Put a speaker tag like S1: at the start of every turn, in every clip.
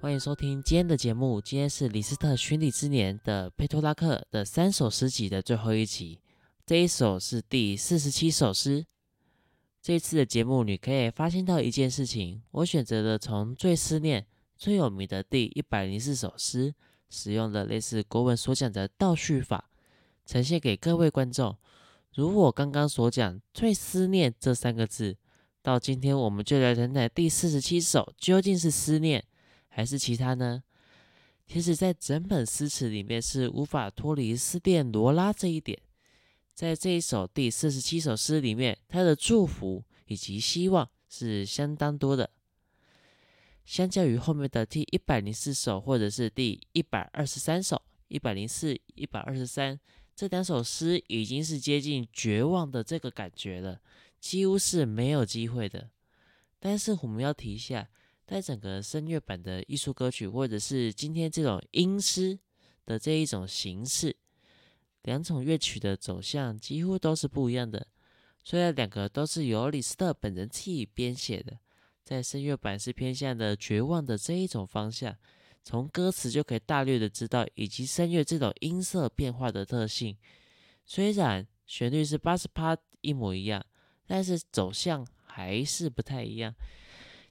S1: 欢迎收听今天的节目。今天是李斯特巡礼之年的佩托拉克的三首诗集的最后一集，这一首是第四十七首诗。这一次的节目，你可以发现到一件事情：我选择了从最思念、最有名的第一百零四首诗，使用了类似国文所讲的倒叙法，呈现给各位观众。如我刚刚所讲，“最思念”这三个字，到今天我们就来谈谈第四十七首究竟是思念。还是其他呢？其实，在整本诗词里面是无法脱离思念罗拉这一点。在这一首第四十七首诗里面，他的祝福以及希望是相当多的。相较于后面的第一百零四首，或者是第一百二十三首，一百零四、一百二十三这两首诗，已经是接近绝望的这个感觉了，几乎是没有机会的。但是我们要提一下。在整个声乐版的艺术歌曲，或者是今天这种音诗的这一种形式，两种乐曲的走向几乎都是不一样的。虽然两个都是由李斯特本人自己编写的，在声乐版是偏向的绝望的这一种方向，从歌词就可以大略的知道，以及声乐这种音色变化的特性。虽然旋律是八十八一模一样，但是走向还是不太一样。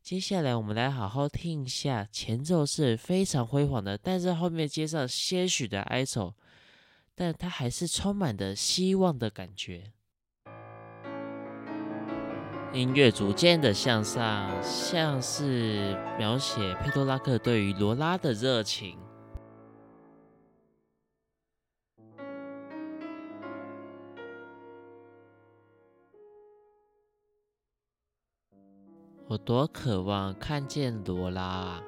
S1: 接下来，我们来好好听一下前奏是非常辉煌的，但是后面接上些许的哀愁，但它还是充满的希望的感觉。音乐逐渐的向上，像是描写佩多拉克对于罗拉的热情。我多渴望看见罗拉啊！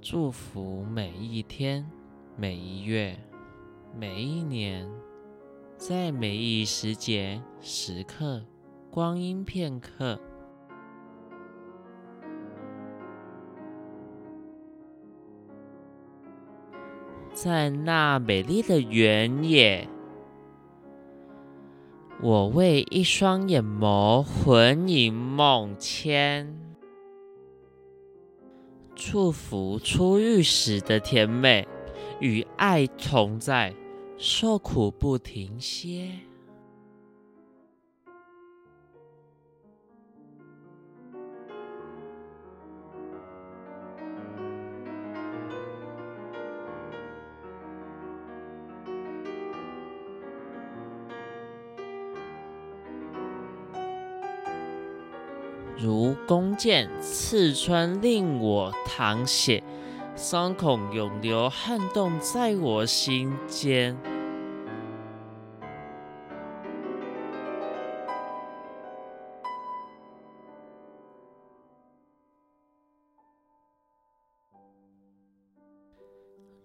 S1: 祝福每一天、每一月、每一年，在每一时节、时刻、光阴片刻。在那美丽的原野，我为一双眼眸魂萦梦牵，祝福初遇时的甜美，与爱同在，受苦不停歇。如弓箭刺穿，令我淌血，伤口永留撼动在我心间。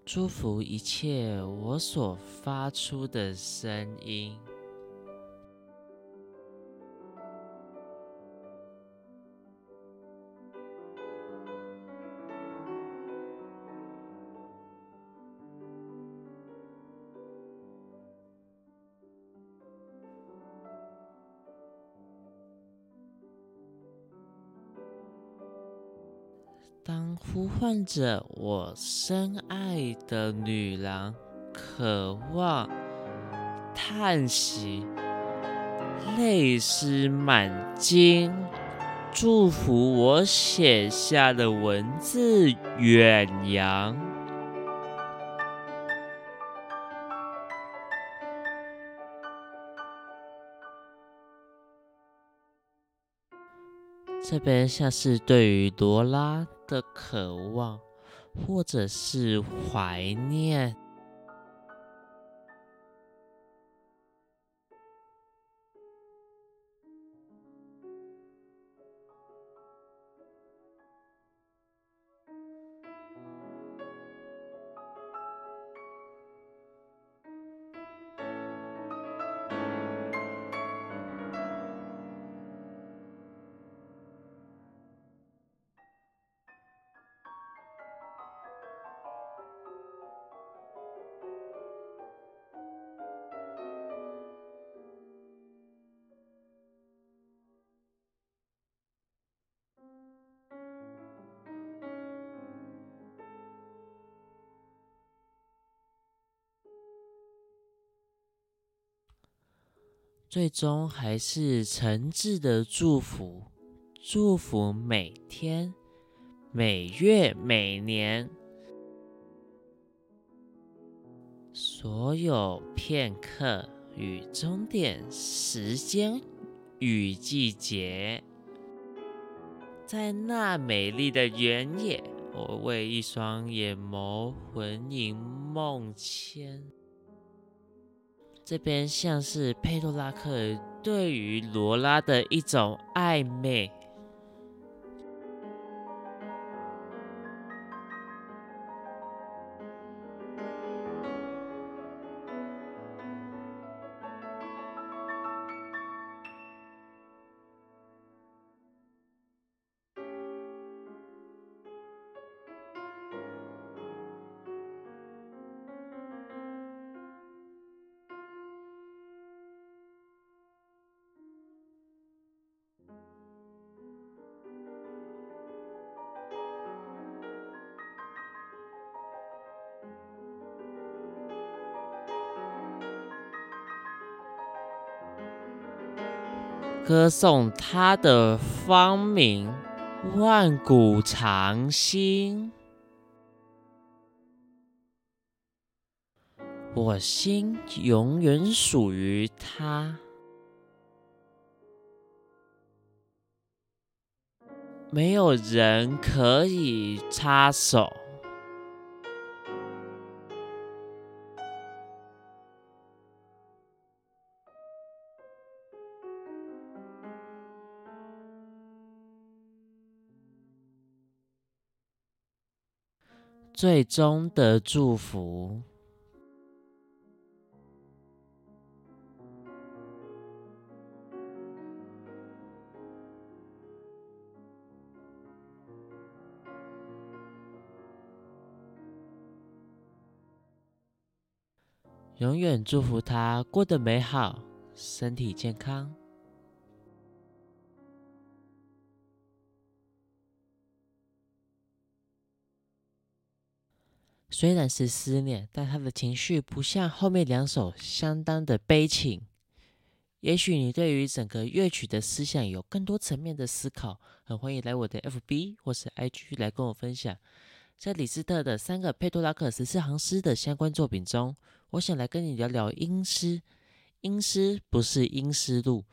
S1: 祝福一切我所发出的声音。当呼唤着我深爱的女郎，渴望、叹息、泪湿满襟，祝福我写下的文字远扬。这边像是对于罗拉。的渴望，或者是怀念。最终还是诚挚的祝福，祝福每天、每月、每年，所有片刻与终点时间与季节，在那美丽的原野。我为一双眼眸魂萦梦牵，这边像是佩洛拉克对于罗拉的一种暧昧。歌颂他的芳名，万古长新。我心永远属于他，没有人可以插手。最终的祝福，永远祝福他过得美好，身体健康。虽然是思念，但他的情绪不像后面两首相当的悲情。也许你对于整个乐曲的思想有更多层面的思考，很欢迎来我的 FB 或是 IG 来跟我分享。在李斯特的三个佩多拉克十四行诗的相关作品中，我想来跟你聊聊音诗。音诗不是音诗录，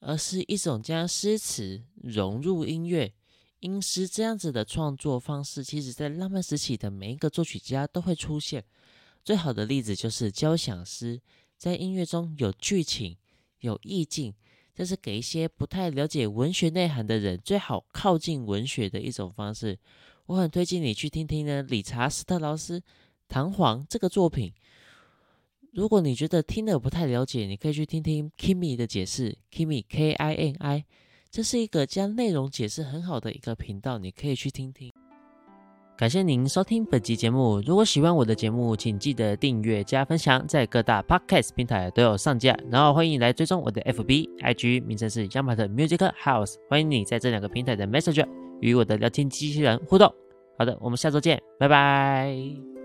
S1: 而是一种将诗词融入音乐。音诗这样子的创作方式，其实在浪漫时期的每一个作曲家都会出现。最好的例子就是交响诗，在音乐中有剧情、有意境，这是给一些不太了解文学内涵的人最好靠近文学的一种方式。我很推荐你去听听呢，理查斯特劳斯《弹簧》这个作品。如果你觉得听的不太了解，你可以去听听 Kimi 的解释，Kimi K I N I。这是一个将内容解释很好的一个频道，你可以去听听。感谢您收听本集节目。如果喜欢我的节目，请记得订阅加分享，在各大 podcast 平台都有上架。然后欢迎来追踪我的 FB、IG，名称是 Yamaha Music House。欢迎你在这两个平台的 Messenger 与我的聊天机器人互动。好的，我们下周见，拜拜。